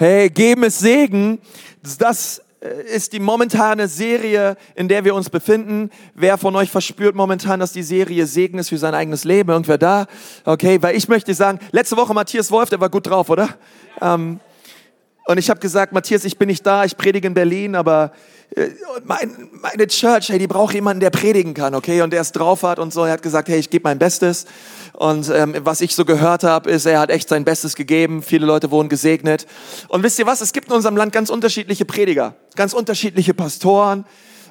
Hey, geben ist Segen. Das äh, ist die momentane Serie, in der wir uns befinden. Wer von euch verspürt momentan, dass die Serie Segen ist für sein eigenes Leben? Irgendwer da? Okay, weil ich möchte sagen, letzte Woche Matthias Wolf, der war gut drauf, oder? Ähm, und ich habe gesagt, Matthias, ich bin nicht da, ich predige in Berlin, aber äh, mein, meine Church, hey, die braucht jemanden, der predigen kann, okay? Und der es drauf hat und so. Er hat gesagt, hey, ich gebe mein Bestes. Und ähm, was ich so gehört habe, ist, er hat echt sein Bestes gegeben. Viele Leute wurden gesegnet. Und wisst ihr was? Es gibt in unserem Land ganz unterschiedliche Prediger, ganz unterschiedliche Pastoren.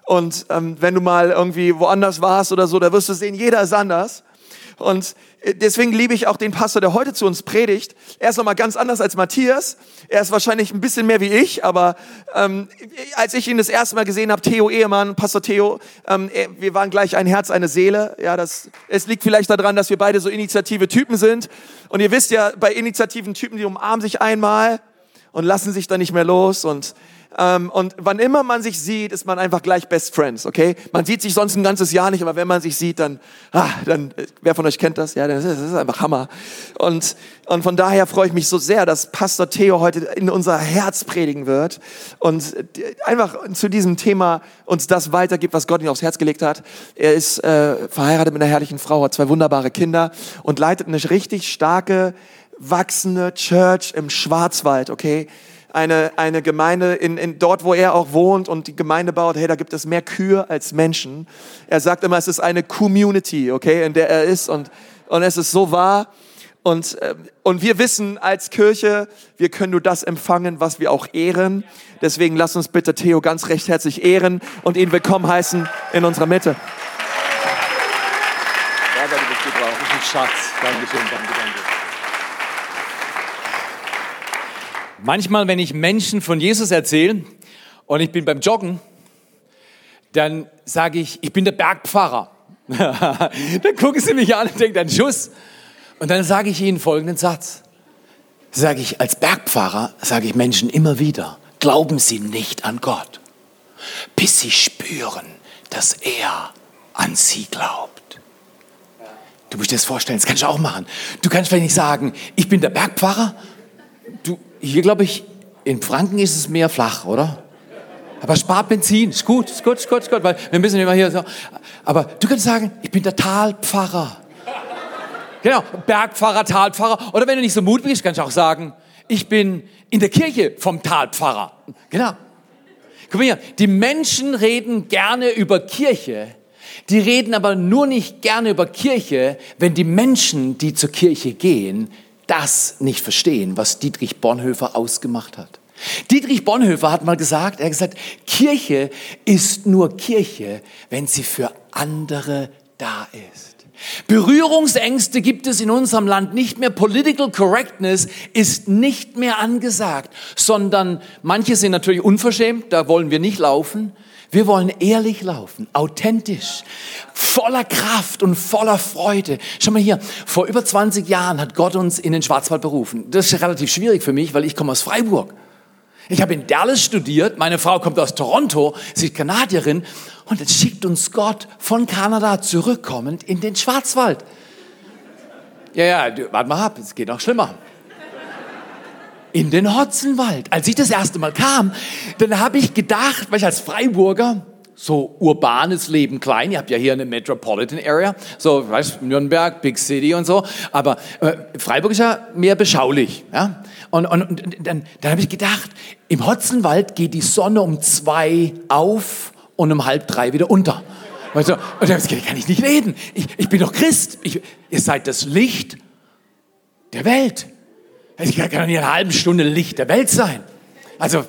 Und ähm, wenn du mal irgendwie woanders warst oder so, da wirst du sehen, jeder ist anders. Und äh, deswegen liebe ich auch den Pastor, der heute zu uns predigt. Er ist nochmal ganz anders als Matthias. Er ist wahrscheinlich ein bisschen mehr wie ich, aber ähm, als ich ihn das erste Mal gesehen habe, Theo Ehemann, Pastor Theo, ähm, wir waren gleich ein Herz, eine Seele. Ja, das, es liegt vielleicht daran, dass wir beide so initiative Typen sind. Und ihr wisst ja, bei initiativen Typen, die umarmen sich einmal und lassen sich dann nicht mehr los und ähm, und wann immer man sich sieht, ist man einfach gleich Best Friends, okay? Man sieht sich sonst ein ganzes Jahr nicht, aber wenn man sich sieht, dann, ah, dann, wer von euch kennt das? Ja, das ist, das ist einfach Hammer. Und, und von daher freue ich mich so sehr, dass Pastor Theo heute in unser Herz predigen wird und einfach zu diesem Thema uns das weitergibt, was Gott ihm aufs Herz gelegt hat. Er ist äh, verheiratet mit einer herrlichen Frau, hat zwei wunderbare Kinder und leitet eine richtig starke, wachsende Church im Schwarzwald, okay? Eine, eine Gemeinde in, in dort, wo er auch wohnt und die Gemeinde baut, hey, da gibt es mehr Kühe als Menschen. Er sagt immer, es ist eine Community, okay, in der er ist und, und es ist so wahr. Und, äh, und wir wissen als Kirche, wir können nur das empfangen, was wir auch ehren. Deswegen lass uns bitte Theo ganz recht herzlich ehren und ihn willkommen heißen in unserer Mitte. Ja, du. Schatz. Dankeschön, danke, danke. Manchmal, wenn ich Menschen von Jesus erzähle und ich bin beim Joggen, dann sage ich, ich bin der Bergpfarrer. dann gucken sie mich an und denken, ein Schuss. Und dann sage ich ihnen folgenden Satz. Sage ich, als Bergpfarrer sage ich Menschen immer wieder, glauben Sie nicht an Gott, bis Sie spüren, dass er an Sie glaubt. Du musst dir das vorstellen, das kannst du auch machen. Du kannst vielleicht nicht sagen, ich bin der Bergpfarrer. Du, hier glaube ich, in Franken ist es mehr flach, oder? Aber spart Benzin, ist gut, ist gut, ist gut, ist gut, weil wir müssen immer hier so. Aber du kannst sagen, ich bin der Talpfarrer. Genau, Bergpfarrer, Talpfarrer. Oder wenn du nicht so mutig bist, kannst du auch sagen, ich bin in der Kirche vom Talpfarrer. Genau. Guck mal hier, die Menschen reden gerne über Kirche, die reden aber nur nicht gerne über Kirche, wenn die Menschen, die zur Kirche gehen, das nicht verstehen, was Dietrich Bonhoeffer ausgemacht hat. Dietrich Bonhoeffer hat mal gesagt, er hat gesagt, Kirche ist nur Kirche, wenn sie für andere da ist. Berührungsängste gibt es in unserem Land nicht mehr. Political Correctness ist nicht mehr angesagt, sondern manche sind natürlich unverschämt, da wollen wir nicht laufen. Wir wollen ehrlich laufen, authentisch, voller Kraft und voller Freude. Schau mal hier, vor über 20 Jahren hat Gott uns in den Schwarzwald berufen. Das ist relativ schwierig für mich, weil ich komme aus Freiburg. Ich habe in Dallas studiert, meine Frau kommt aus Toronto, sie ist Kanadierin und jetzt schickt uns Gott von Kanada zurückkommend in den Schwarzwald. Ja, ja, warte mal ab, es geht noch schlimmer in den Hotzenwald. Als ich das erste Mal kam, dann habe ich gedacht, weil ich als Freiburger, so urbanes Leben klein, ihr habt ja hier eine Metropolitan Area, so, weißt Nürnberg, Big City und so, aber äh, Freiburg ist ja mehr beschaulich, ja. Und, und, und dann, dann habe ich gedacht, im Hotzenwald geht die Sonne um zwei auf und um halb drei wieder unter. Also, und dann kann ich nicht reden. Ich, ich bin doch Christ. Ich, ihr seid das Licht der Welt. Ich kann doch nicht eine halbe Stunde Licht der Welt sein. Also,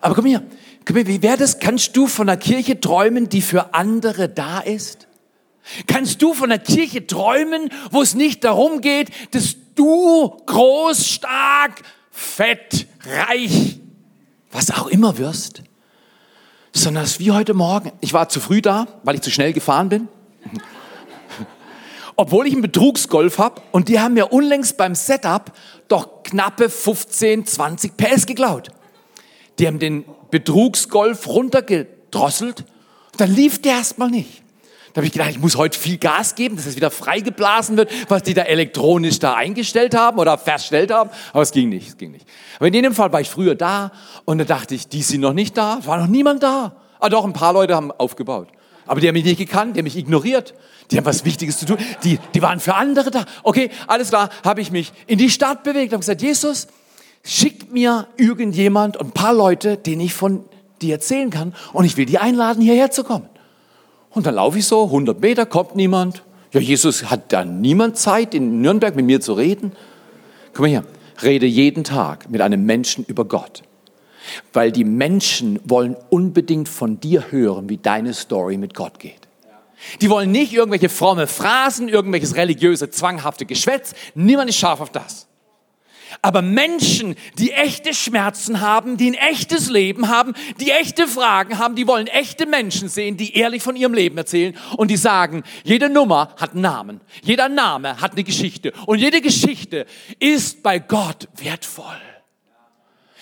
aber komm hier, komm hier, wie wäre das? Kannst du von einer Kirche träumen, die für andere da ist? Kannst du von einer Kirche träumen, wo es nicht darum geht, dass du groß, stark, fett, reich, was auch immer wirst, sondern dass wie heute Morgen, ich war zu früh da, weil ich zu schnell gefahren bin, obwohl ich einen Betrugsgolf habe und die haben mir unlängst beim Setup doch knappe 15, 20 PS geklaut. Die haben den Betrugsgolf runtergedrosselt, dann lief der erstmal nicht. Da habe ich gedacht, ich muss heute viel Gas geben, dass es wieder freigeblasen wird, was die da elektronisch da eingestellt haben oder verstellt haben. Aber es ging nicht, es ging nicht. Aber in jedem Fall war ich früher da und da dachte ich, die sind noch nicht da, war noch niemand da. Ah doch, ein paar Leute haben aufgebaut. Aber die haben mich nicht gekannt, die haben mich ignoriert. Die haben was Wichtiges zu tun. Die, die waren für andere da. Okay, alles klar, habe ich mich in die Stadt bewegt und gesagt, Jesus, schick mir irgendjemand und ein paar Leute, denen ich von dir erzählen kann und ich will die einladen, hierher zu kommen. Und dann laufe ich so, 100 Meter, kommt niemand. Ja, Jesus hat da niemand Zeit, in Nürnberg mit mir zu reden. Guck mal hier, rede jeden Tag mit einem Menschen über Gott. Weil die Menschen wollen unbedingt von dir hören, wie deine Story mit Gott geht. Die wollen nicht irgendwelche fromme Phrasen, irgendwelches religiöse, zwanghafte Geschwätz. Niemand ist scharf auf das. Aber Menschen, die echte Schmerzen haben, die ein echtes Leben haben, die echte Fragen haben, die wollen echte Menschen sehen, die ehrlich von ihrem Leben erzählen und die sagen, jede Nummer hat einen Namen, jeder Name hat eine Geschichte und jede Geschichte ist bei Gott wertvoll.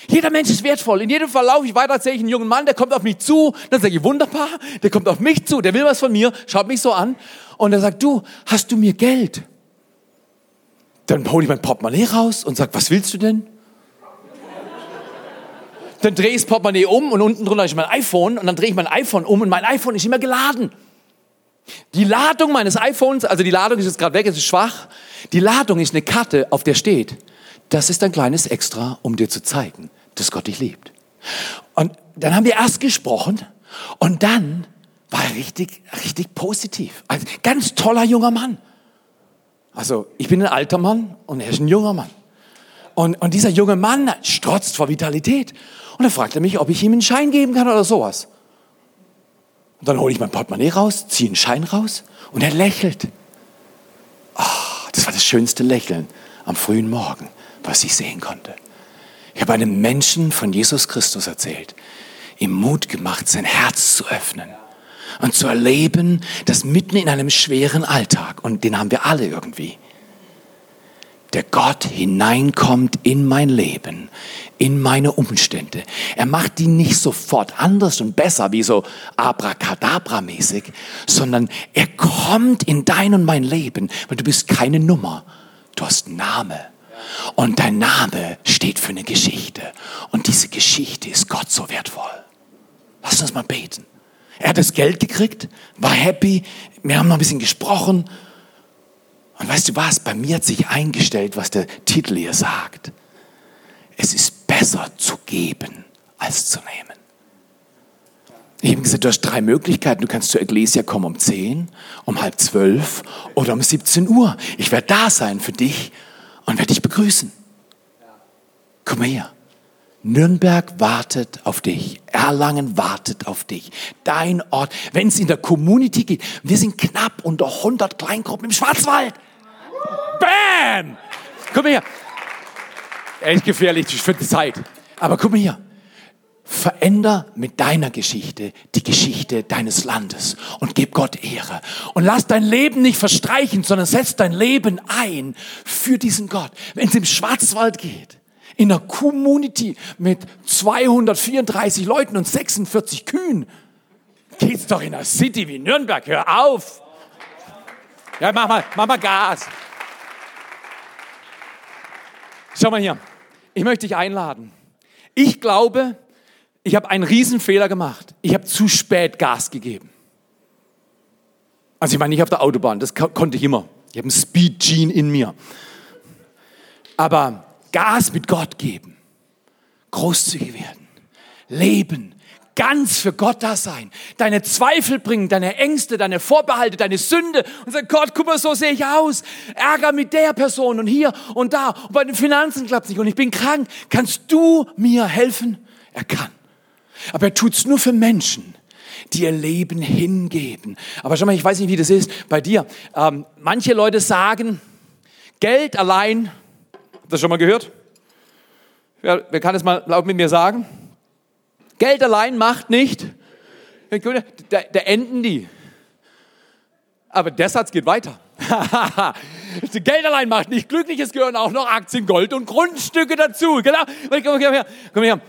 Jeder Mensch ist wertvoll. In jedem Fall laufe ich weiter, sehe ich einen jungen Mann, der kommt auf mich zu. Dann sage ich, wunderbar, der kommt auf mich zu, der will was von mir, schaut mich so an. Und er sagt, du, hast du mir Geld? Dann hole ich mein Portemonnaie raus und sage, was willst du denn? Dann drehe ich das Portemonnaie um und unten drunter ist mein iPhone und dann drehe ich mein iPhone um und mein iPhone ist immer geladen. Die Ladung meines iPhones, also die Ladung ist jetzt gerade weg, es ist schwach. Die Ladung ist eine Karte, auf der steht, das ist ein kleines Extra, um dir zu zeigen, dass Gott dich liebt. Und dann haben wir erst gesprochen und dann war er richtig, richtig positiv. Ein ganz toller junger Mann. Also ich bin ein alter Mann und er ist ein junger Mann. Und, und dieser junge Mann strotzt vor Vitalität. Und er fragte mich, ob ich ihm einen Schein geben kann oder sowas. Und dann hole ich mein Portemonnaie raus, ziehe einen Schein raus und er lächelt. Oh, das war das schönste Lächeln am frühen Morgen was ich sehen konnte. Ich habe einem Menschen von Jesus Christus erzählt, ihm Mut gemacht, sein Herz zu öffnen und zu erleben, dass mitten in einem schweren Alltag, und den haben wir alle irgendwie, der Gott hineinkommt in mein Leben, in meine Umstände. Er macht die nicht sofort anders und besser, wie so abracadabra-mäßig, sondern er kommt in dein und mein Leben, weil du bist keine Nummer, du hast Name. Und dein Name steht für eine Geschichte. Und diese Geschichte ist Gott so wertvoll. Lass uns mal beten. Er hat das Geld gekriegt, war happy, wir haben noch ein bisschen gesprochen. Und weißt du was, bei mir hat sich eingestellt, was der Titel hier sagt. Es ist besser zu geben, als zu nehmen. Ich habe gesagt, du hast drei Möglichkeiten. Du kannst zur Ecclesia kommen um 10, um halb zwölf oder um 17 Uhr. Ich werde da sein für dich und werde dich begrüßen. Komm mal her. Nürnberg wartet auf dich. Erlangen wartet auf dich. Dein Ort. Wenn es in der Community geht. Wir sind knapp unter 100 Kleingruppen im Schwarzwald. Bam! Komm her. Echt gefährlich für die Zeit. Aber komm her. Veränder mit deiner Geschichte die Geschichte deines Landes und gib Gott Ehre. Und lass dein Leben nicht verstreichen, sondern setz dein Leben ein für diesen Gott. Wenn es im Schwarzwald geht, in einer Community mit 234 Leuten und 46 Kühen, geht's doch in einer City wie Nürnberg. Hör auf! Ja, mach mal, mach mal Gas. Schau mal hier. Ich möchte dich einladen. Ich glaube, ich habe einen Riesenfehler gemacht. Ich habe zu spät Gas gegeben. Also ich meine nicht auf der Autobahn, das konnte ich immer. Ich habe einen Speed-Gene in mir. Aber Gas mit Gott geben, großzügig werden, leben, ganz für Gott da sein, deine Zweifel bringen, deine Ängste, deine Vorbehalte, deine Sünde und sagen, Gott, guck mal, so sehe ich aus. Ärger mit der Person und hier und da und bei den Finanzen klappt es nicht und ich bin krank. Kannst du mir helfen? Er kann. Aber er tut es nur für Menschen, die ihr Leben hingeben. Aber schau mal, ich weiß nicht, wie das ist bei dir. Ähm, manche Leute sagen, Geld allein, habt ihr das schon mal gehört? Wer, wer kann es mal laut mit mir sagen? Geld allein macht nicht. Da, da enden die. Aber der Satz geht weiter. Geld allein macht nicht glücklich, es gehören auch noch Aktien, Gold und Grundstücke dazu. Genau. Komm her, komm her.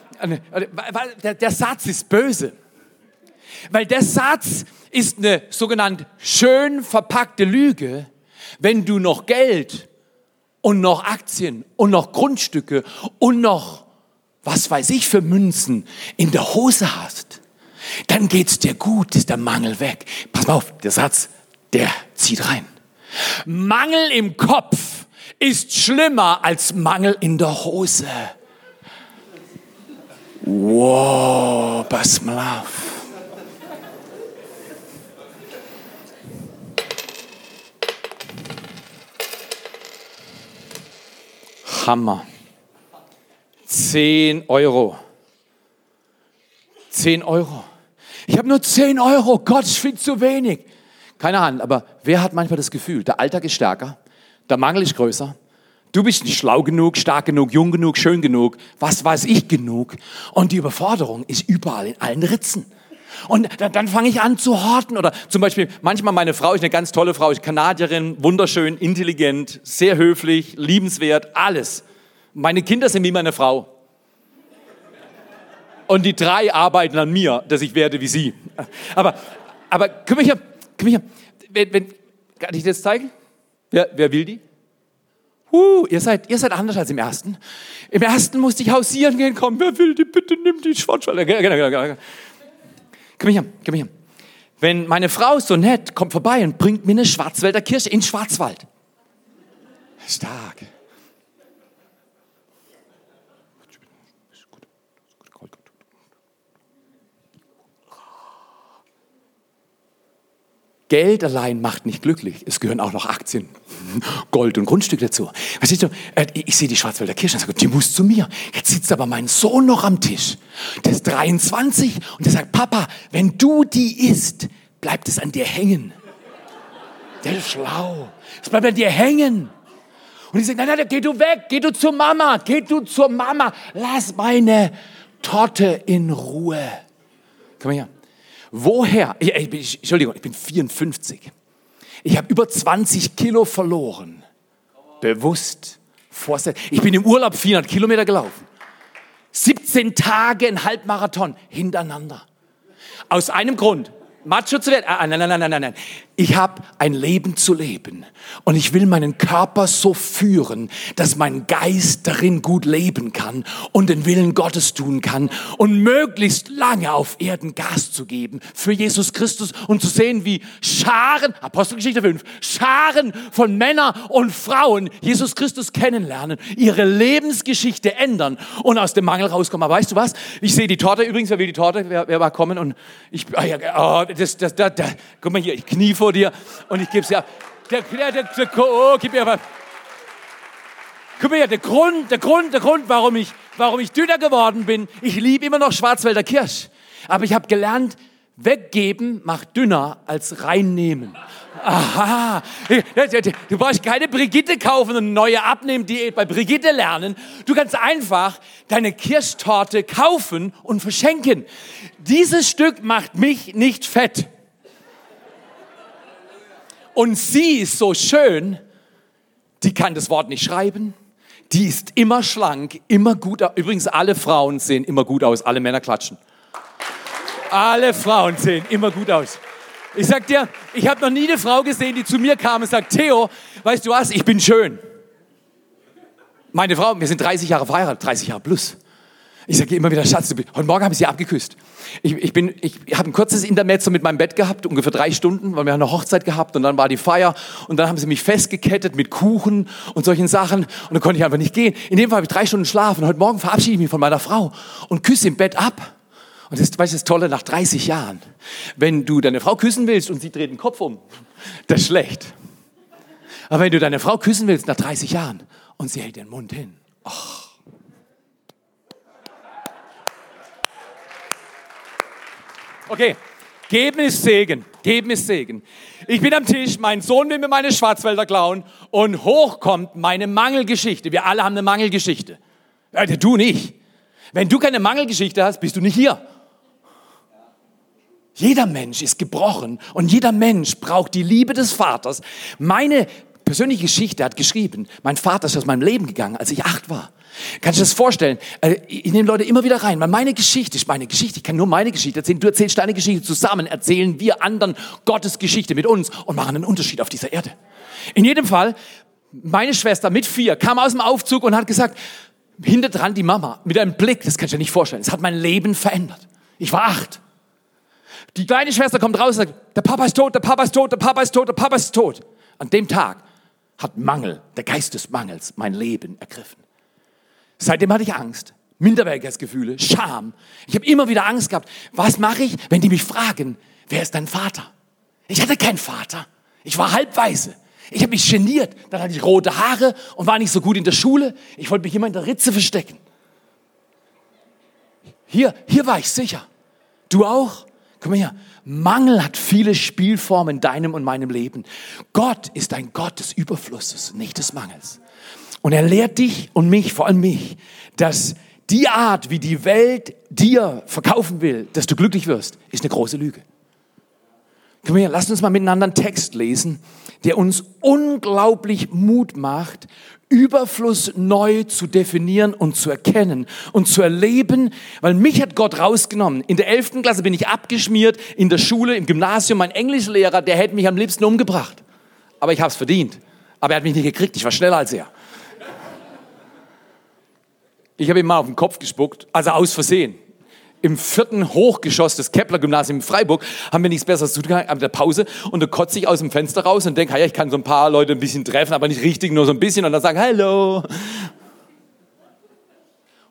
Der, der Satz ist böse. Weil der Satz ist eine sogenannte schön verpackte Lüge, wenn du noch Geld und noch Aktien und noch Grundstücke und noch was weiß ich für Münzen in der Hose hast. Dann geht's dir gut, ist der Mangel weg. Pass mal auf, der Satz, der zieht rein. Mangel im Kopf ist schlimmer als Mangel in der Hose. Wow, pass mal auf. Hammer. 10 Euro. 10 Euro. Ich habe nur 10 Euro. Gott, ich finde zu wenig. Keine Ahnung, aber wer hat manchmal das Gefühl, der Alltag ist stärker, der Mangel ist größer, du bist nicht schlau genug, stark genug, jung genug, schön genug, was weiß ich genug und die Überforderung ist überall in allen Ritzen. Und dann, dann fange ich an zu horten. Oder zum Beispiel, manchmal meine Frau ist eine ganz tolle Frau, ist Kanadierin, wunderschön, intelligent, sehr höflich, liebenswert, alles. Meine Kinder sind wie meine Frau. Und die drei arbeiten an mir, dass ich werde wie sie. Aber, aber komm hier, komm hier. Wenn, wenn, kann ich das zeigen? Wer, wer will die? Uh, ihr seid, ihr seid anders als im ersten. Im ersten musste ich hausieren gehen, komm, wer will die, bitte nimm die Schwarzwälder. Komm her, komm her. Wenn meine Frau so nett kommt vorbei und bringt mir eine Schwarzwälder Kirsche in Schwarzwald. Stark. Geld allein macht nicht glücklich. Es gehören auch noch Aktien, Gold und Grundstück dazu. Verstehst du? Äh, ich sehe die Schwarzwälder Kirche und sage, die muss zu mir. Jetzt sitzt aber mein Sohn noch am Tisch. Der ist 23 und der sagt, Papa, wenn du die isst, bleibt es an dir hängen. Der ist schlau. Es bleibt an dir hängen. Und ich sage, nein, nein, geh du weg, geh du zur Mama, geh du zur Mama, lass meine Torte in Ruhe. Komm her. Woher? Ich, ich, Entschuldigung, ich bin 54. Ich habe über 20 Kilo verloren. Bewusst. Ich bin im Urlaub 400 Kilometer gelaufen. 17 Tage ein Halbmarathon hintereinander. Aus einem Grund. Macho zu werden? Ah, nein, nein, nein, nein, nein. Ich habe ein Leben zu leben und ich will meinen Körper so führen, dass mein Geist darin gut leben kann und den Willen Gottes tun kann und möglichst lange auf Erden Gas zu geben für Jesus Christus und zu sehen, wie Scharen, Apostelgeschichte 5, Scharen von Männern und Frauen Jesus Christus kennenlernen, ihre Lebensgeschichte ändern und aus dem Mangel rauskommen. Aber weißt du was? Ich sehe die Torte übrigens, wer will die Torte? Wer, wer war kommen? Und ich, oh, das, das, das, das, guck mal hier, ich knie vor dir und ich gebe es ja. Der, der, der, der, oh, gib mir. Guck mal hier, der Grund, der Grund, der Grund, warum ich, warum ich dünner geworden bin, ich liebe immer noch Schwarzwälder Kirsch. Aber ich habe gelernt, weggeben macht dünner als reinnehmen. Aha, du brauchst keine Brigitte kaufen und neue Abnehmdiät bei Brigitte lernen. Du kannst einfach deine Kirschtorte kaufen und verschenken. Dieses Stück macht mich nicht fett. Und sie ist so schön, die kann das Wort nicht schreiben. Die ist immer schlank, immer gut. Übrigens, alle Frauen sehen immer gut aus. Alle Männer klatschen. Alle Frauen sehen immer gut aus. Ich sag dir, ich habe noch nie eine Frau gesehen, die zu mir kam und sagt, Theo, weißt du was, ich bin schön. Meine Frau, wir sind 30 Jahre verheiratet, 30 Jahre plus. Ich sage immer wieder, Schatz, heute Morgen habe ich sie abgeküsst. Ich, ich, bin, ich habe ein kurzes Intermezzo mit meinem Bett gehabt, ungefähr drei Stunden, weil wir eine Hochzeit gehabt und dann war die Feier und dann haben sie mich festgekettet mit Kuchen und solchen Sachen und dann konnte ich einfach nicht gehen. In dem Fall habe ich drei Stunden schlafen. Heute Morgen verabschiede ich mich von meiner Frau und küsse im Bett ab. Und das, weißt du, das Tolle, nach 30 Jahren, wenn du deine Frau küssen willst und sie dreht den Kopf um, das ist schlecht. Aber wenn du deine Frau küssen willst nach 30 Jahren und sie hält den Mund hin, ach. Okay, geben ist Segen. Geben ist Segen. Ich bin am Tisch, mein Sohn will mir meine Schwarzwälder klauen und hoch kommt meine Mangelgeschichte. Wir alle haben eine Mangelgeschichte. Ja, du nicht. Wenn du keine Mangelgeschichte hast, bist du nicht hier. Jeder Mensch ist gebrochen und jeder Mensch braucht die Liebe des Vaters. Meine persönliche Geschichte hat geschrieben, mein Vater ist aus meinem Leben gegangen, als ich acht war. Kannst du dir das vorstellen? Äh, Ich nehme Leute immer wieder rein, weil meine Geschichte ist meine Geschichte. Ich kann nur meine Geschichte erzählen. Du erzählst deine Geschichte zusammen, erzählen wir anderen Gottes Geschichte mit uns und machen einen Unterschied auf dieser Erde. In jedem Fall, meine Schwester mit vier kam aus dem Aufzug und hat gesagt, hinter dran die Mama mit einem Blick, das kannst du dir nicht vorstellen. Es hat mein Leben verändert. Ich war acht. Die kleine Schwester kommt raus und sagt, der Papa ist tot, der Papa ist tot, der Papa ist tot, der Papa ist tot. An dem Tag hat Mangel, der Geist des Mangels, mein Leben ergriffen. Seitdem hatte ich Angst, Minderwertigkeitsgefühle, Scham. Ich habe immer wieder Angst gehabt. Was mache ich, wenn die mich fragen, wer ist dein Vater? Ich hatte keinen Vater. Ich war halbweise. Ich habe mich geniert. Dann hatte ich rote Haare und war nicht so gut in der Schule. Ich wollte mich immer in der Ritze verstecken. Hier, hier war ich sicher. Du auch? Guck mal her. Mangel hat viele Spielformen in deinem und meinem Leben. Gott ist ein Gott des Überflusses, nicht des Mangels. Und er lehrt dich und mich, vor allem mich, dass die Art, wie die Welt dir verkaufen will, dass du glücklich wirst, ist eine große Lüge. Komm her, lasst uns mal miteinander einen Text lesen, der uns unglaublich Mut macht, Überfluss neu zu definieren und zu erkennen und zu erleben, weil mich hat Gott rausgenommen. In der 11. Klasse bin ich abgeschmiert, in der Schule, im Gymnasium, mein Englischlehrer, der hätte mich am liebsten umgebracht. Aber ich habe es verdient. Aber er hat mich nicht gekriegt, ich war schneller als er. Ich habe ihm mal auf den Kopf gespuckt, also aus Versehen. Im vierten Hochgeschoss des Kepler-Gymnasiums in Freiburg haben wir nichts Besseres zu tun an der Pause und da kotze ich aus dem Fenster raus und denke, ja, ich kann so ein paar Leute ein bisschen treffen, aber nicht richtig, nur so ein bisschen und dann sagen, hallo.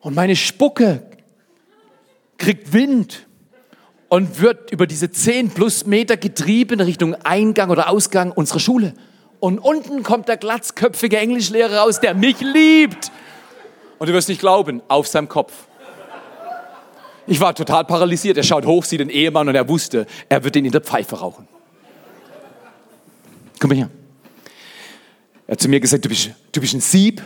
Und meine Spucke kriegt Wind und wird über diese 10 plus Meter getrieben Richtung Eingang oder Ausgang unserer Schule. Und unten kommt der glatzköpfige Englischlehrer raus, der mich liebt. Und du wirst nicht glauben, auf seinem Kopf. Ich war total paralysiert. Er schaut hoch, sieht den Ehemann und er wusste, er wird ihn in der Pfeife rauchen. Komm mal her. Er hat zu mir gesagt, du bist, du bist ein Sieb.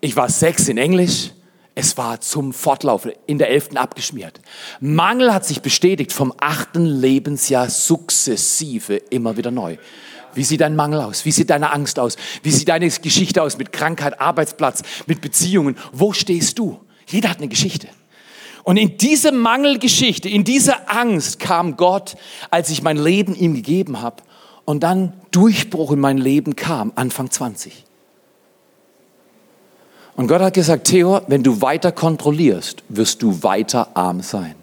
Ich war sechs in Englisch. Es war zum Fortlaufen in der elften abgeschmiert. Mangel hat sich bestätigt vom achten Lebensjahr sukzessive immer wieder neu. Wie sieht dein Mangel aus? Wie sieht deine Angst aus? Wie sieht deine Geschichte aus mit Krankheit, Arbeitsplatz, mit Beziehungen? Wo stehst du? Jeder hat eine Geschichte. Und in diese Mangelgeschichte, in diese Angst kam Gott, als ich mein Leben ihm gegeben habe und dann Durchbruch in mein Leben kam, Anfang 20. Und Gott hat gesagt, Theo, wenn du weiter kontrollierst, wirst du weiter arm sein,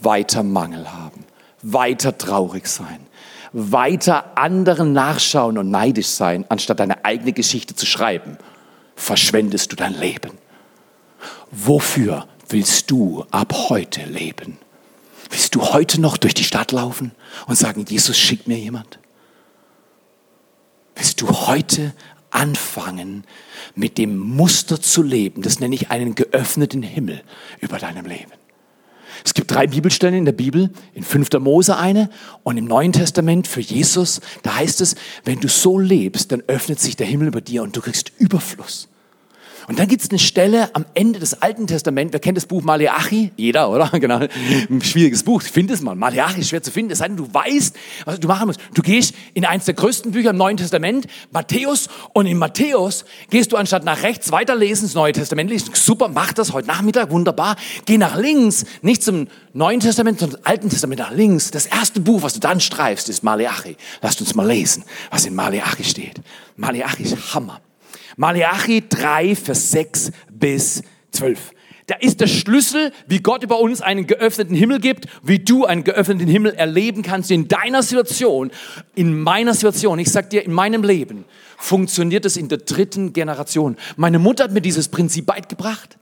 weiter Mangel haben, weiter traurig sein, weiter anderen nachschauen und neidisch sein, anstatt deine eigene Geschichte zu schreiben, verschwendest du dein Leben. Wofür willst du ab heute leben? Willst du heute noch durch die Stadt laufen und sagen, Jesus schickt mir jemand? Willst du heute anfangen, mit dem Muster zu leben? Das nenne ich einen geöffneten Himmel über deinem Leben. Es gibt drei Bibelstellen in der Bibel, in 5. Mose eine und im Neuen Testament für Jesus. Da heißt es, wenn du so lebst, dann öffnet sich der Himmel über dir und du kriegst Überfluss. Und dann gibt es eine Stelle am Ende des Alten Testaments, wer kennt das Buch Maleachi? Jeder, oder? Genau. Ein schwieriges Buch, find es mal. Maleachi ist schwer zu finden, es sei denn, du weißt, was du machen musst. Du gehst in eins der größten Bücher im Neuen Testament, Matthäus, und in Matthäus gehst du anstatt nach rechts weiterlesen, das Neue Testament lesen. Super, mach das heute Nachmittag, wunderbar. Geh nach links, nicht zum Neuen Testament, sondern zum Alten Testament nach links. Das erste Buch, was du dann streifst, ist Maleachi. Lasst uns mal lesen, was in Maleachi steht. Maleachi ist Hammer. Malachi 3, Vers 6 bis 12. Da ist der Schlüssel, wie Gott über uns einen geöffneten Himmel gibt, wie du einen geöffneten Himmel erleben kannst in deiner Situation, in meiner Situation. Ich sag dir, in meinem Leben funktioniert es in der dritten Generation. Meine Mutter hat mir dieses Prinzip beigebracht.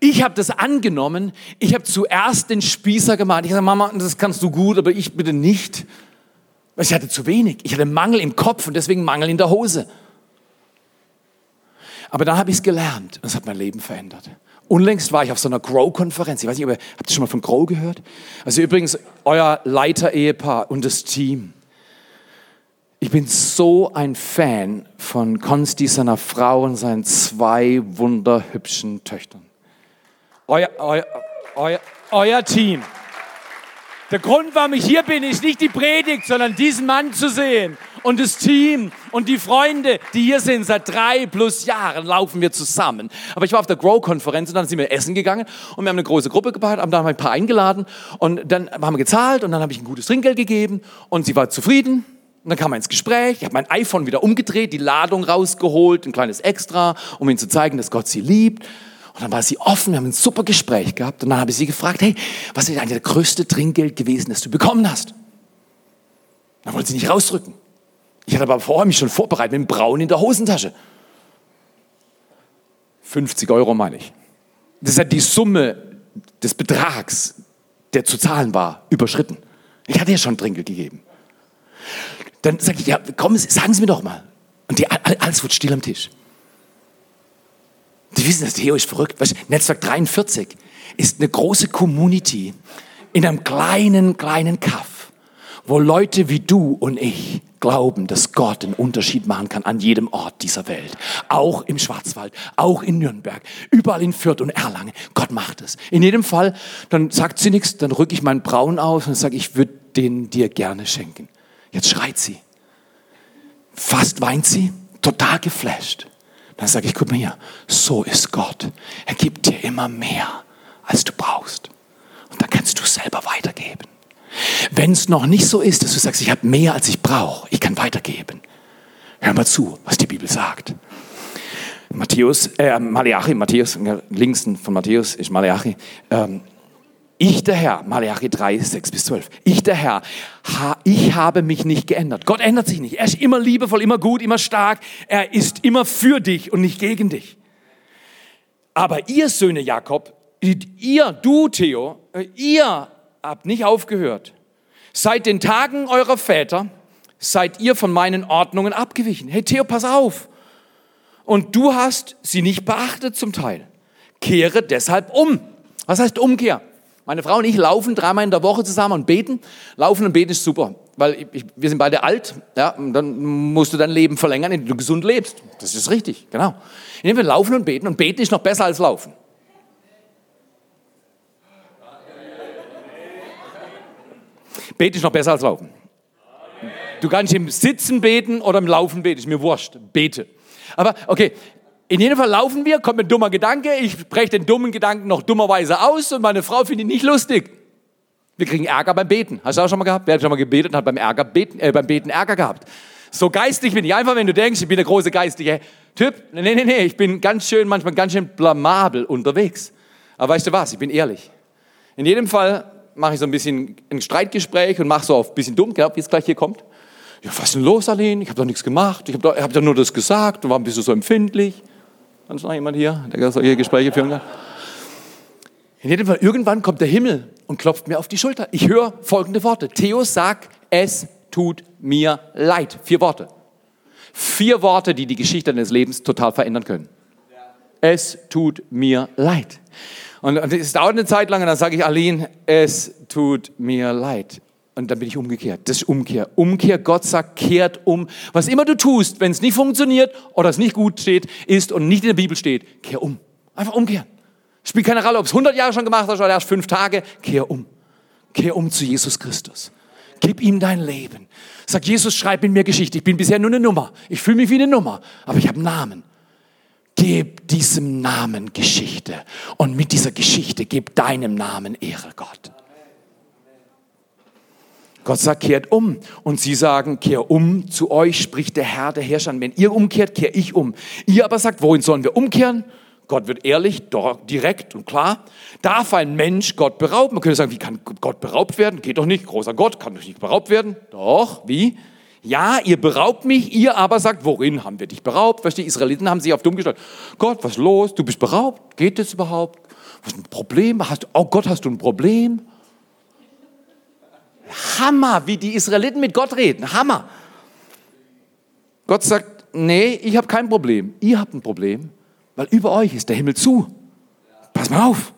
Ich habe das angenommen. Ich habe zuerst den Spießer gemacht. Ich sage, Mama, das kannst du gut, aber ich bitte nicht. Ich hatte zu wenig. Ich hatte Mangel im Kopf und deswegen Mangel in der Hose. Aber dann habe ich es gelernt und es hat mein Leben verändert. Unlängst war ich auf so einer Grow-Konferenz. Ich weiß nicht, aber habt ihr schon mal von Grow gehört? Also übrigens, euer Leiter-Ehepaar und das Team. Ich bin so ein Fan von Konsti, seiner Frau und seinen zwei wunderhübschen Töchtern. Euer, euer, euer, euer Team. Der Grund, warum ich hier bin, ist nicht die Predigt, sondern diesen Mann zu sehen und das Team und die Freunde, die hier sind. Seit drei plus Jahren laufen wir zusammen. Aber ich war auf der Grow-Konferenz und dann sind wir essen gegangen und wir haben eine große Gruppe gebaut, haben da ein paar eingeladen und dann haben wir gezahlt und dann habe ich ein gutes Trinkgeld gegeben und sie war zufrieden. Und dann kam er ins Gespräch, ich habe mein iPhone wieder umgedreht, die Ladung rausgeholt, ein kleines Extra, um ihnen zu zeigen, dass Gott sie liebt. Und dann war sie offen, wir haben ein super Gespräch gehabt. Und dann habe ich sie gefragt, hey, was ist eigentlich das größte Trinkgeld gewesen, das du bekommen hast? Dann wollte sie nicht rausdrücken. Ich hatte aber vorher mich schon vorbereitet mit dem Braun in der Hosentasche. 50 Euro meine ich. Das ist ja die Summe des Betrags, der zu zahlen war, überschritten. Ich hatte ja schon Trinkgeld gegeben. Dann sage ich, ja, komm, sagen Sie mir doch mal. Und die, alles wird still am Tisch. Die wissen, das Theo ist verrückt. Weißt, Netzwerk 43 ist eine große Community in einem kleinen, kleinen Kaff, wo Leute wie du und ich glauben, dass Gott einen Unterschied machen kann an jedem Ort dieser Welt. Auch im Schwarzwald, auch in Nürnberg, überall in Fürth und Erlangen. Gott macht es. In jedem Fall, dann sagt sie nichts, dann rücke ich meinen Braun aus und sage, ich würde den dir gerne schenken. Jetzt schreit sie. Fast weint sie, total geflasht. Dann sage ich, guck mal hier, so ist Gott. Er gibt dir immer mehr, als du brauchst. Und dann kannst du selber weitergeben. Wenn es noch nicht so ist, dass du sagst, ich habe mehr, als ich brauche, ich kann weitergeben. Hör mal zu, was die Bibel sagt. Matthäus, äh, Malachi, Matthäus, links von Matthäus ist Malachi. Ähm, ich der Herr, Malachi 3, 6 bis 12. Ich der Herr, ha, ich habe mich nicht geändert. Gott ändert sich nicht. Er ist immer liebevoll, immer gut, immer stark. Er ist immer für dich und nicht gegen dich. Aber ihr Söhne Jakob, ihr, du Theo, ihr habt nicht aufgehört. Seit den Tagen eurer Väter seid ihr von meinen Ordnungen abgewichen. Hey Theo, pass auf. Und du hast sie nicht beachtet zum Teil. Kehre deshalb um. Was heißt Umkehr? Meine Frau und ich laufen dreimal in der Woche zusammen und beten. Laufen und beten ist super, weil ich, wir sind beide alt. Ja, und dann musst du dein Leben verlängern, indem du gesund lebst. Das ist richtig, genau. Indem wir laufen und beten und beten ist noch besser als laufen. Beten ist noch besser als laufen. Du kannst im Sitzen beten oder im Laufen beten, ist mir wurscht. Bete. Aber okay, in jedem Fall laufen wir, kommt ein dummer Gedanke, ich spreche den dummen Gedanken noch dummerweise aus und meine Frau findet ihn nicht lustig. Wir kriegen Ärger beim Beten. Hast du auch schon mal gehabt? Wer hat schon mal gebetet und hat beim, Ärger beten, äh, beim Beten Ärger gehabt? So geistig bin ich. Einfach, wenn du denkst, ich bin der große geistige Typ. Nee, nee, nee, ich bin ganz schön, manchmal ganz schön blamabel unterwegs. Aber weißt du was? Ich bin ehrlich. In jedem Fall mache ich so ein bisschen ein Streitgespräch und mache so auf ein bisschen dumm, genau, wie es gleich hier kommt. Ja, was ist denn los, Aline? Ich habe doch nichts gemacht. Ich habe doch, hab doch nur das gesagt warum bist du so empfindlich? Ist noch jemand hier, der solche Gespräche führen kann? In jedem Fall, irgendwann kommt der Himmel und klopft mir auf die Schulter. Ich höre folgende Worte. Theo sagt, es tut mir leid. Vier Worte. Vier Worte, die die Geschichte deines Lebens total verändern können. Es tut mir leid. Und es dauert eine Zeit lang und dann sage ich, Aline, es tut mir leid. Und dann bin ich umgekehrt. Das ist Umkehr. Umkehr, Gott sagt, kehrt um. Was immer du tust, wenn es nicht funktioniert oder es nicht gut steht, ist und nicht in der Bibel steht, kehr um. Einfach umkehren. Spielt keine Rolle, ob es 100 Jahre schon gemacht hast oder erst fünf Tage. Kehr um. Kehr um zu Jesus Christus. Gib ihm dein Leben. Sag, Jesus, schreib in mir Geschichte. Ich bin bisher nur eine Nummer. Ich fühle mich wie eine Nummer, aber ich habe einen Namen. Gib diesem Namen Geschichte. Und mit dieser Geschichte gib deinem Namen Ehre, Gott. Gott sagt, kehrt um. Und sie sagen, kehr um zu euch, spricht der Herr, der Herrscher. Wenn ihr umkehrt, kehre ich um. Ihr aber sagt, wohin sollen wir umkehren? Gott wird ehrlich, direkt und klar. Darf ein Mensch Gott berauben? Man könnte sagen, wie kann Gott beraubt werden? Geht doch nicht. Großer Gott kann doch nicht beraubt werden. Doch, wie? Ja, ihr beraubt mich, ihr aber sagt, worin haben wir dich beraubt? Die Israeliten haben sich auf dumm gestellt. Gott, was ist los? Du bist beraubt? Geht das überhaupt? Was ist ein Problem? Hast, oh Gott, hast du ein Problem? Hammer, wie die Israeliten mit Gott reden. Hammer. Gott sagt, nee, ich habe kein Problem. Ihr habt ein Problem, weil über euch ist der Himmel zu. Pass mal auf.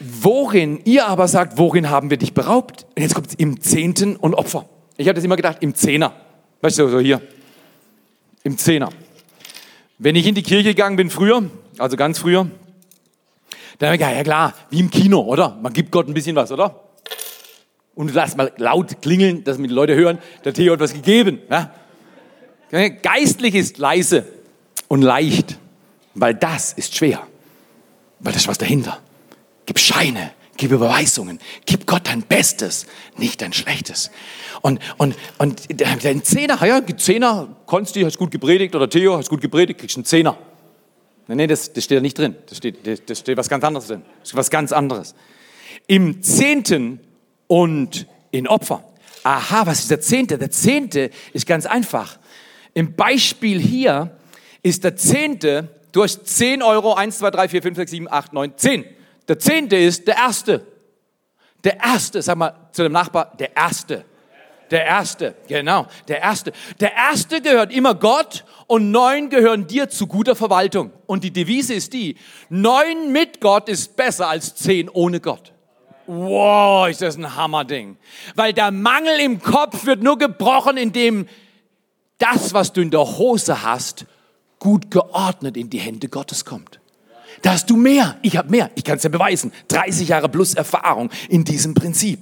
Worin, ihr aber sagt, worin haben wir dich beraubt? Und jetzt kommt es im Zehnten und Opfer. Ich habe das immer gedacht, im Zehner. Weißt du, so hier. Im Zehner. Wenn ich in die Kirche gegangen bin früher, also ganz früher, dann habe ich gedacht, ja klar, wie im Kino, oder? Man gibt Gott ein bisschen was, oder? Und lass mal laut klingeln, dass die Leute hören, der Theo hat was gegeben. Ja? Geistlich ist leise und leicht, weil das ist schwer. Weil das ist was dahinter. Gib Scheine, gib Überweisungen, gib Gott dein Bestes, nicht dein Schlechtes. Und, und, und dein Zehner, ja, Zehner, Konsti, hast gut gepredigt, oder Theo, hast gut gepredigt, kriegst einen Zehner. Nein, nee, das, das steht da nicht drin. Das steht, das, das steht was ganz anderes drin. Das ist was ganz anderes. Im Zehnten und in Opfer. Aha, was ist der Zehnte? Der Zehnte ist ganz einfach. Im Beispiel hier ist der Zehnte, du hast 10 Euro, 1, 2, 3, 4, 5, 6, 7, 8, 9, 10. Der Zehnte ist der Erste. Der Erste, sag mal zu dem Nachbar, der Erste. Der Erste, genau, der Erste. Der Erste gehört immer Gott und neun gehören dir zu guter Verwaltung. Und die Devise ist die, neun mit Gott ist besser als zehn ohne Gott. Wow, ist das ein Hammerding. Weil der Mangel im Kopf wird nur gebrochen, indem das, was du in der Hose hast, gut geordnet in die Hände Gottes kommt. Da hast du mehr. Ich habe mehr. Ich kann es dir beweisen. 30 Jahre plus Erfahrung in diesem Prinzip.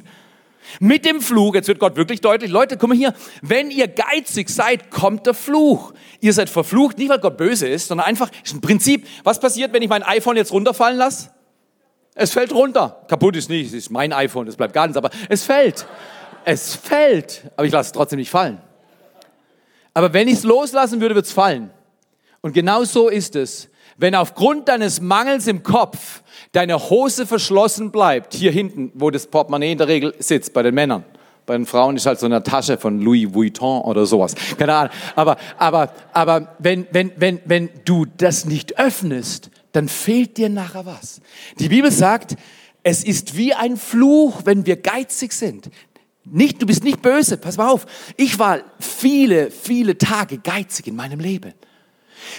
Mit dem Fluch, jetzt wird Gott wirklich deutlich, Leute, guck mal hier, wenn ihr geizig seid, kommt der Fluch. Ihr seid verflucht, nicht weil Gott böse ist, sondern einfach, ist ein Prinzip. Was passiert, wenn ich mein iPhone jetzt runterfallen lasse? Es fällt runter. Kaputt ist nicht, es ist mein iPhone, es bleibt ganz, aber es fällt. Es fällt, aber ich lasse es trotzdem nicht fallen. Aber wenn ich es loslassen würde, wird es fallen. Und genau so ist es. Wenn aufgrund deines Mangels im Kopf deine Hose verschlossen bleibt, hier hinten, wo das Portemonnaie in der Regel sitzt, bei den Männern, bei den Frauen ist halt so eine Tasche von Louis Vuitton oder sowas. Keine Ahnung. Aber, aber, aber wenn, wenn, wenn, wenn du das nicht öffnest, dann fehlt dir nachher was. Die Bibel sagt, es ist wie ein Fluch, wenn wir geizig sind. Nicht, du bist nicht böse, pass mal auf. Ich war viele, viele Tage geizig in meinem Leben.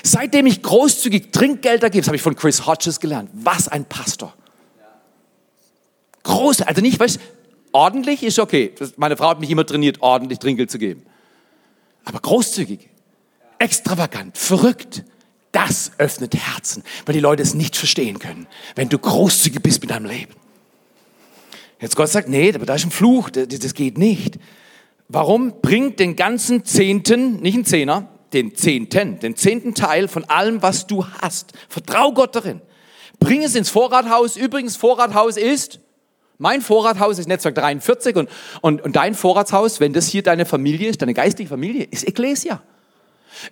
Seitdem ich großzügig Trinkgelder gebe, das habe ich von Chris Hodges gelernt. Was ein Pastor. Groß, also nicht, weißt ordentlich ist okay. Meine Frau hat mich immer trainiert, ordentlich Trinkgeld zu geben. Aber großzügig, extravagant, verrückt, das öffnet Herzen, weil die Leute es nicht verstehen können, wenn du großzügig bist mit deinem Leben. Jetzt Gott sagt, nee, aber da ist ein Fluch, das geht nicht. Warum bringt den ganzen Zehnten, nicht ein Zehner, den Zehnten, den zehnten Teil von allem, was du hast. Vertrau Gott darin. Bring es ins Vorrathaus. Übrigens, Vorrathaus ist, mein Vorrathaus ist Netzwerk 43 und, und, und dein Vorratshaus, wenn das hier deine Familie ist, deine geistige Familie, ist Ecclesia.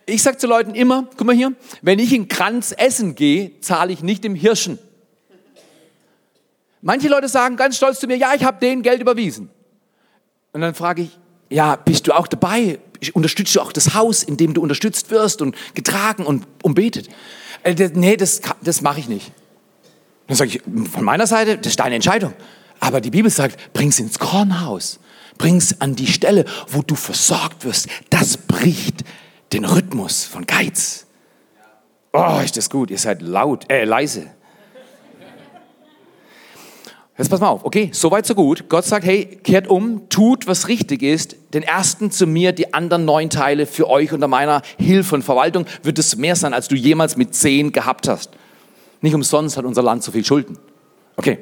Ich sage zu Leuten immer, guck mal hier, wenn ich in Kranz essen gehe, zahle ich nicht im Hirschen. Manche Leute sagen ganz stolz zu mir, ja, ich habe denen Geld überwiesen. Und dann frage ich, ja, bist du auch dabei? Unterstützt du auch das Haus, in dem du unterstützt wirst und getragen und umbetet? Äh, nee, das, das mache ich nicht. Dann sage ich, von meiner Seite, das ist deine Entscheidung. Aber die Bibel sagt, bring's ins Kornhaus. Bring's an die Stelle, wo du versorgt wirst. Das bricht den Rhythmus von Geiz. Oh, ist das gut. Ihr seid laut, äh, leise. Jetzt pass mal auf, okay, soweit so gut. Gott sagt, hey, kehrt um, tut, was richtig ist. Den ersten zu mir, die anderen neun Teile für euch unter meiner Hilfe und Verwaltung wird es mehr sein, als du jemals mit zehn gehabt hast. Nicht umsonst hat unser Land so viel Schulden. Okay.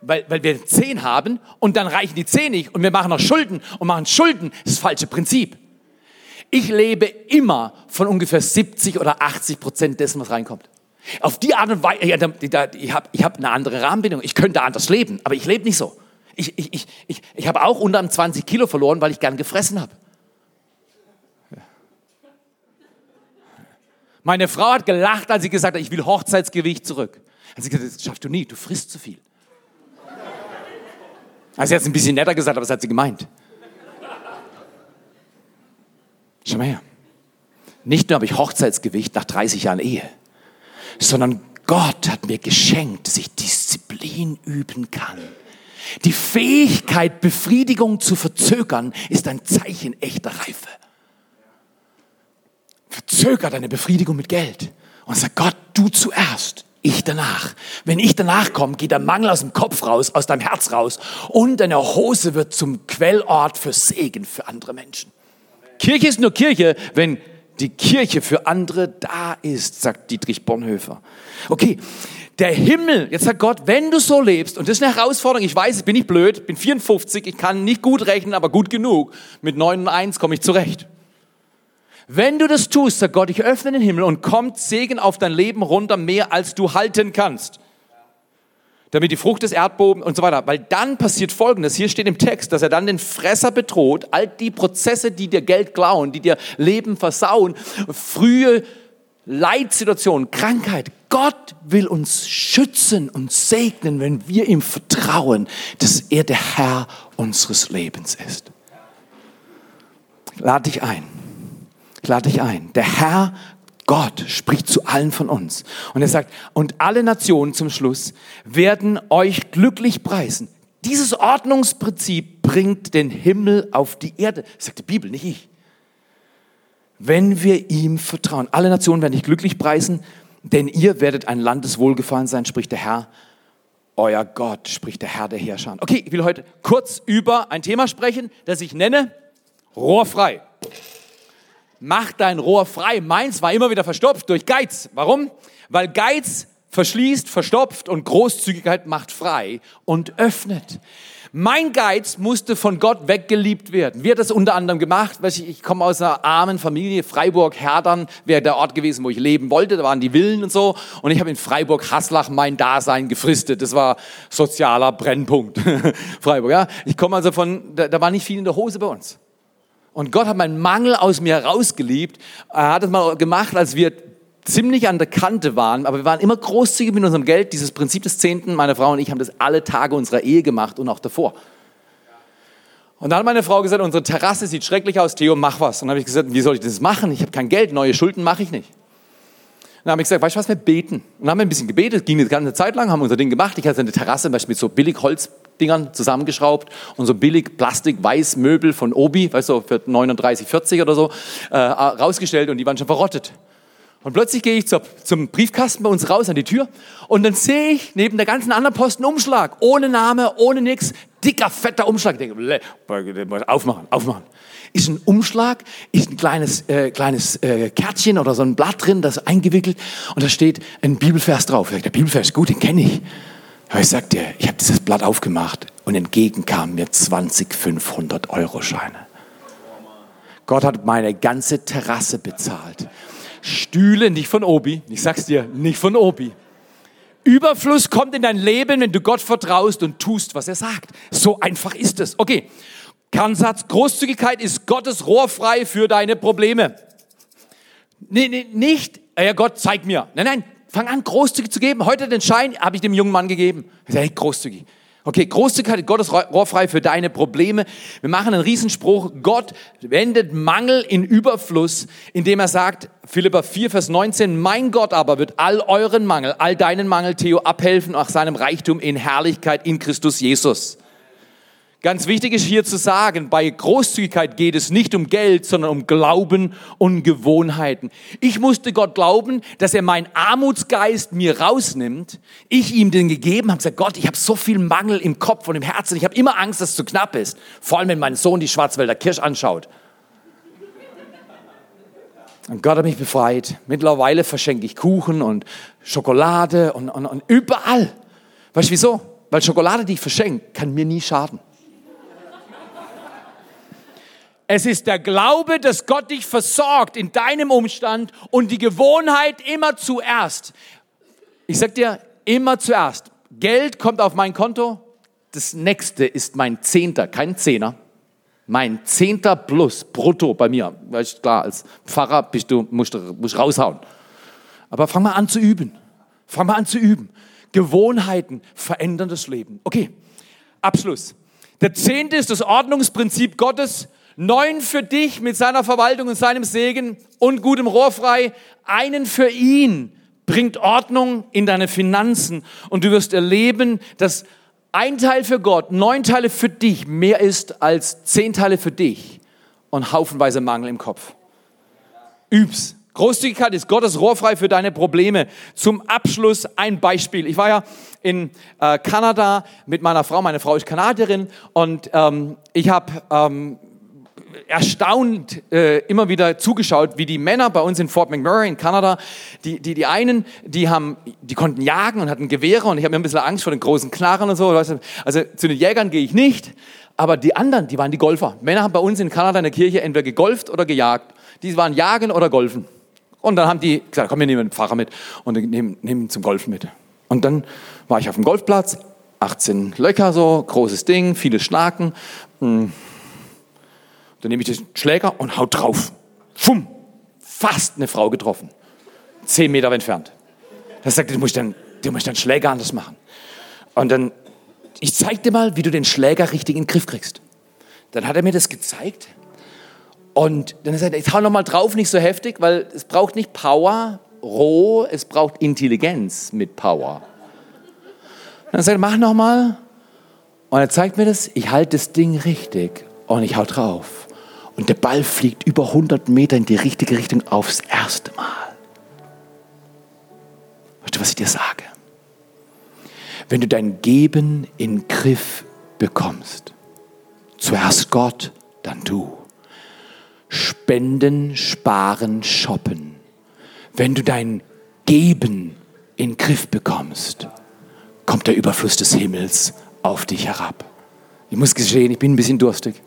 Weil, weil wir zehn haben und dann reichen die zehn nicht und wir machen noch Schulden und machen Schulden. Das ist das falsche Prinzip. Ich lebe immer von ungefähr 70 oder 80 Prozent dessen, was reinkommt. Auf die Art und Weise, ich habe ich hab eine andere Rahmenbindung, ich könnte anders leben, aber ich lebe nicht so. Ich, ich, ich, ich, ich habe auch unter 20 Kilo verloren, weil ich gern gefressen habe. Meine Frau hat gelacht, als sie gesagt hat, ich will Hochzeitsgewicht zurück. Hat sie gesagt, das schaffst du nie, du frisst zu viel. Also sie hat es ein bisschen netter gesagt, aber das hat sie gemeint. Schau mal her. Nicht nur habe ich Hochzeitsgewicht nach 30 Jahren Ehe, sondern Gott hat mir geschenkt, dass ich Disziplin üben kann. Die Fähigkeit, Befriedigung zu verzögern, ist ein Zeichen echter Reife. Verzöger deine Befriedigung mit Geld und sag Gott, du zuerst, ich danach. Wenn ich danach komme, geht der Mangel aus dem Kopf raus, aus deinem Herz raus und deine Hose wird zum Quellort für Segen für andere Menschen. Kirche ist nur Kirche, wenn die Kirche für andere da ist, sagt Dietrich Bonhoeffer. Okay, der Himmel, jetzt sagt Gott, wenn du so lebst, und das ist eine Herausforderung, ich weiß, ich bin nicht blöd, bin 54, ich kann nicht gut rechnen, aber gut genug, mit 9 und 1 komme ich zurecht. Wenn du das tust, sagt Gott, ich öffne den Himmel und kommt Segen auf dein Leben runter, mehr als du halten kannst. Damit die Frucht des Erdbodens und so weiter. Weil dann passiert Folgendes. Hier steht im Text, dass er dann den Fresser bedroht. All die Prozesse, die dir Geld klauen, die dir Leben versauen, frühe Leitsituationen, Krankheit. Gott will uns schützen und segnen, wenn wir ihm vertrauen, dass er der Herr unseres Lebens ist. Lade dich ein. Lade dich ein. Der Herr Gott spricht zu allen von uns. Und er sagt, und alle Nationen zum Schluss werden euch glücklich preisen. Dieses Ordnungsprinzip bringt den Himmel auf die Erde. Sagt die Bibel, nicht ich. Wenn wir ihm vertrauen. Alle Nationen werden dich glücklich preisen, denn ihr werdet ein Land des Wohlgefallens sein, spricht der Herr. Euer Gott, spricht der Herr der Herrscher. Okay, ich will heute kurz über ein Thema sprechen, das ich nenne rohrfrei. Mach dein Rohr frei. Meins war immer wieder verstopft durch Geiz. Warum? Weil Geiz verschließt, verstopft und Großzügigkeit macht frei und öffnet. Mein Geiz musste von Gott weggeliebt werden. Wie hat das unter anderem gemacht? Ich komme aus einer armen Familie, Freiburg, Herdern wäre der Ort gewesen, wo ich leben wollte. Da waren die Villen und so. Und ich habe in Freiburg, Haslach mein Dasein gefristet. Das war sozialer Brennpunkt. Freiburg, ja. Ich komme also von, da, da war nicht viel in der Hose bei uns. Und Gott hat meinen Mangel aus mir herausgeliebt. Er hat es mal gemacht, als wir ziemlich an der Kante waren, aber wir waren immer großzügig mit unserem Geld. Dieses Prinzip des Zehnten, meine Frau und ich haben das alle Tage unserer Ehe gemacht und auch davor. Und dann hat meine Frau gesagt, unsere Terrasse sieht schrecklich aus, Theo, mach was. Und dann habe ich gesagt, wie soll ich das machen? Ich habe kein Geld, neue Schulden mache ich nicht. Dann habe ich gesagt, weißt du was, wir beten. Und dann haben wir ein bisschen gebetet, ging eine ganze Zeit lang, haben unser Ding gemacht. Ich hatte eine Terrasse mit so billig Holz Dingern zusammengeschraubt und so billig Plastik-Weiß-Möbel von Obi, weißt du, für 39, 40 oder so, äh, rausgestellt und die waren schon verrottet. Und plötzlich gehe ich zur, zum Briefkasten bei uns raus an die Tür und dann sehe ich neben der ganzen anderen Posten Umschlag, ohne Name, ohne nix, dicker, fetter Umschlag. Ich denke, aufmachen, aufmachen. Ist ein Umschlag, ist ein kleines, äh, kleines äh, Kärtchen oder so ein Blatt drin, das eingewickelt und da steht ein Bibelvers drauf. Sage, der Bibelvers gut, den kenne ich. Aber ich sag dir, ich habe dieses Blatt aufgemacht und entgegen kamen mir 20 500-Euro-Scheine. Gott hat meine ganze Terrasse bezahlt. Stühle nicht von Obi, ich sag's dir, nicht von Obi. Überfluss kommt in dein Leben, wenn du Gott vertraust und tust, was er sagt. So einfach ist es. Okay, Kernsatz, Großzügigkeit ist Gottes Rohr frei für deine Probleme. Nee, nee, nicht, ja Gott, zeig mir. Nein, nein, Fang an, großzügig zu geben. Heute den Schein habe ich dem jungen Mann gegeben. Hey, großzügig. Okay, Großzügigkeit, Gottes rohrfrei für deine Probleme. Wir machen einen Riesenspruch. Gott wendet Mangel in Überfluss, indem er sagt, Philippa 4, Vers 19, mein Gott aber wird all euren Mangel, all deinen Mangel, Theo, abhelfen nach seinem Reichtum in Herrlichkeit in Christus Jesus. Ganz wichtig ist hier zu sagen, bei Großzügigkeit geht es nicht um Geld, sondern um Glauben und Gewohnheiten. Ich musste Gott glauben, dass er meinen Armutsgeist mir rausnimmt. Ich ihm den gegeben habe, gesagt, Gott, ich habe so viel Mangel im Kopf und im Herzen. Ich habe immer Angst, dass es zu knapp ist. Vor allem, wenn mein Sohn die Schwarzwälder Kirsch anschaut. Und Gott hat mich befreit. Mittlerweile verschenke ich Kuchen und Schokolade und, und, und überall. Weißt du wieso? Weil Schokolade, die ich verschenke, kann mir nie schaden. Es ist der Glaube, dass Gott dich versorgt in deinem Umstand und die Gewohnheit immer zuerst. Ich sag dir, immer zuerst. Geld kommt auf mein Konto. Das nächste ist mein Zehnter, kein Zehner. Mein Zehnter plus brutto bei mir. Weißt, klar, als Pfarrer bist du, musst du raushauen. Aber fang mal an zu üben. Fang mal an zu üben. Gewohnheiten verändern das Leben. Okay, Abschluss. Der Zehnte ist das Ordnungsprinzip Gottes neun für dich mit seiner Verwaltung und seinem Segen und gutem Rohr frei, einen für ihn bringt Ordnung in deine Finanzen und du wirst erleben, dass ein Teil für Gott, neun Teile für dich mehr ist als zehn Teile für dich und haufenweise Mangel im Kopf. Üb's. Großzügigkeit ist Gottes Rohr frei für deine Probleme. Zum Abschluss ein Beispiel. Ich war ja in äh, Kanada mit meiner Frau. Meine Frau ist Kanadierin und ähm, ich habe ähm, erstaunt äh, immer wieder zugeschaut, wie die Männer bei uns in Fort McMurray in Kanada, die, die, die einen, die haben, die konnten jagen und hatten Gewehre und ich habe mir ein bisschen Angst vor den großen Knarren und so. Also zu den Jägern gehe ich nicht, aber die anderen, die waren die Golfer. Männer haben bei uns in Kanada in der Kirche entweder gegolft oder gejagt. Die waren jagen oder golfen. Und dann haben die gesagt, komm, wir nehmen den Pfarrer mit und nehmen, nehmen zum Golfen mit. Und dann war ich auf dem Golfplatz, 18 Löcher so, großes Ding, viele Schnaken. Hm. Dann nehme ich den Schläger und hau drauf. Fumm, fast eine Frau getroffen. Zehn Meter entfernt. Da sagte, du musst dann, du musst dann Schläger anders machen. Und dann, ich zeig dir mal, wie du den Schläger richtig in den Griff kriegst. Dann hat er mir das gezeigt. Und dann sagt er, ich hau nochmal drauf, nicht so heftig, weil es braucht nicht Power, roh, es braucht Intelligenz mit Power. Dann sagt er, mach nochmal. Und er zeigt mir das, ich halte das Ding richtig und ich hau drauf. Und der Ball fliegt über 100 Meter in die richtige Richtung aufs erste Mal. Weißt du, was ich dir sage? Wenn du dein Geben in Griff bekommst, zuerst Gott, dann du. Spenden, sparen, shoppen. Wenn du dein Geben in Griff bekommst, kommt der Überfluss des Himmels auf dich herab. Ich muss gestehen, ich bin ein bisschen durstig.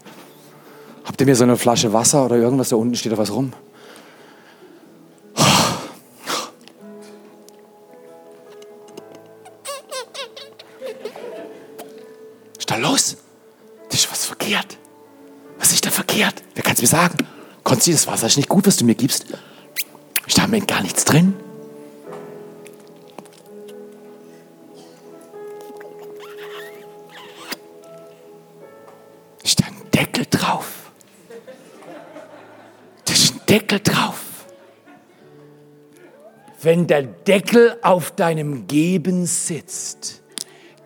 Habt ihr mir so eine Flasche Wasser oder irgendwas da unten steht da was rum? ist da los? Das ist was verkehrt. Was ist da verkehrt? Wer kann es mir sagen? Konsti, das Wasser ist nicht gut, was du mir gibst. Ist da gar nichts drin? Deckel drauf. Wenn der Deckel auf deinem Geben sitzt,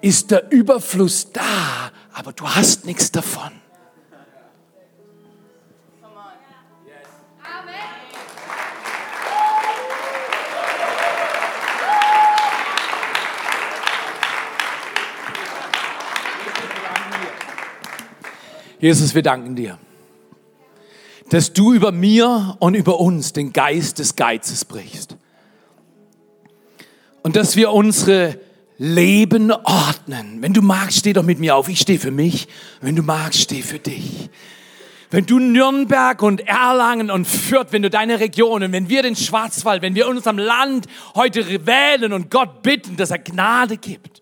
ist der Überfluss da, aber du hast nichts davon. Jesus, wir danken dir dass du über mir und über uns den Geist des Geizes brichst. Und dass wir unsere Leben ordnen. Wenn du magst, steh doch mit mir auf. Ich stehe für mich. Wenn du magst, steh für dich. Wenn du Nürnberg und Erlangen und Fürth, wenn du deine Regionen, wenn wir den Schwarzwald, wenn wir unserem Land heute wählen und Gott bitten, dass er Gnade gibt.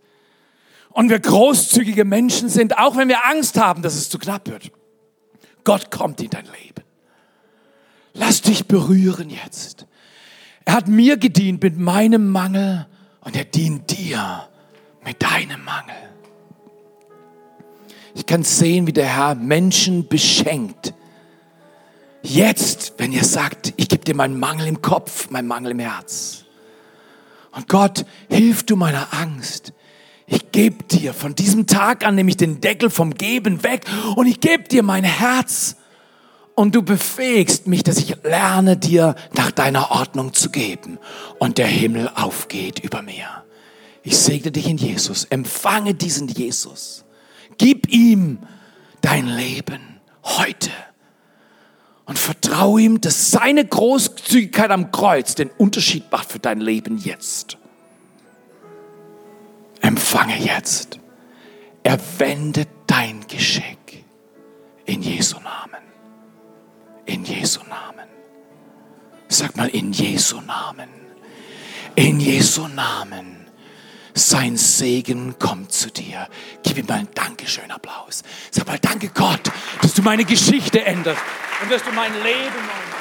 Und wir großzügige Menschen sind, auch wenn wir Angst haben, dass es zu knapp wird. Gott kommt in dein Leben. Lass dich berühren jetzt. Er hat mir gedient mit meinem Mangel und er dient dir mit deinem Mangel. Ich kann sehen, wie der Herr Menschen beschenkt. Jetzt, wenn ihr sagt, ich gebe dir meinen Mangel im Kopf, meinen Mangel im Herz. Und Gott, hilf du meiner Angst. Ich gebe dir von diesem Tag an, nehme ich den Deckel vom Geben weg und ich gebe dir mein Herz und du befähigst mich, dass ich lerne, dir nach deiner Ordnung zu geben und der Himmel aufgeht über mir. Ich segne dich in Jesus. Empfange diesen Jesus. Gib ihm dein Leben heute und vertraue ihm, dass seine Großzügigkeit am Kreuz den Unterschied macht für dein Leben jetzt. Empfange jetzt. Er wendet dein Geschick in Jesu Namen. In Jesu Namen. Sag mal in Jesu Namen. In Jesu Namen. Sein Segen kommt zu dir. Gib ihm mal einen Dankeschön Applaus. Sag mal, danke Gott, dass du meine Geschichte änderst und dass du mein Leben änderst.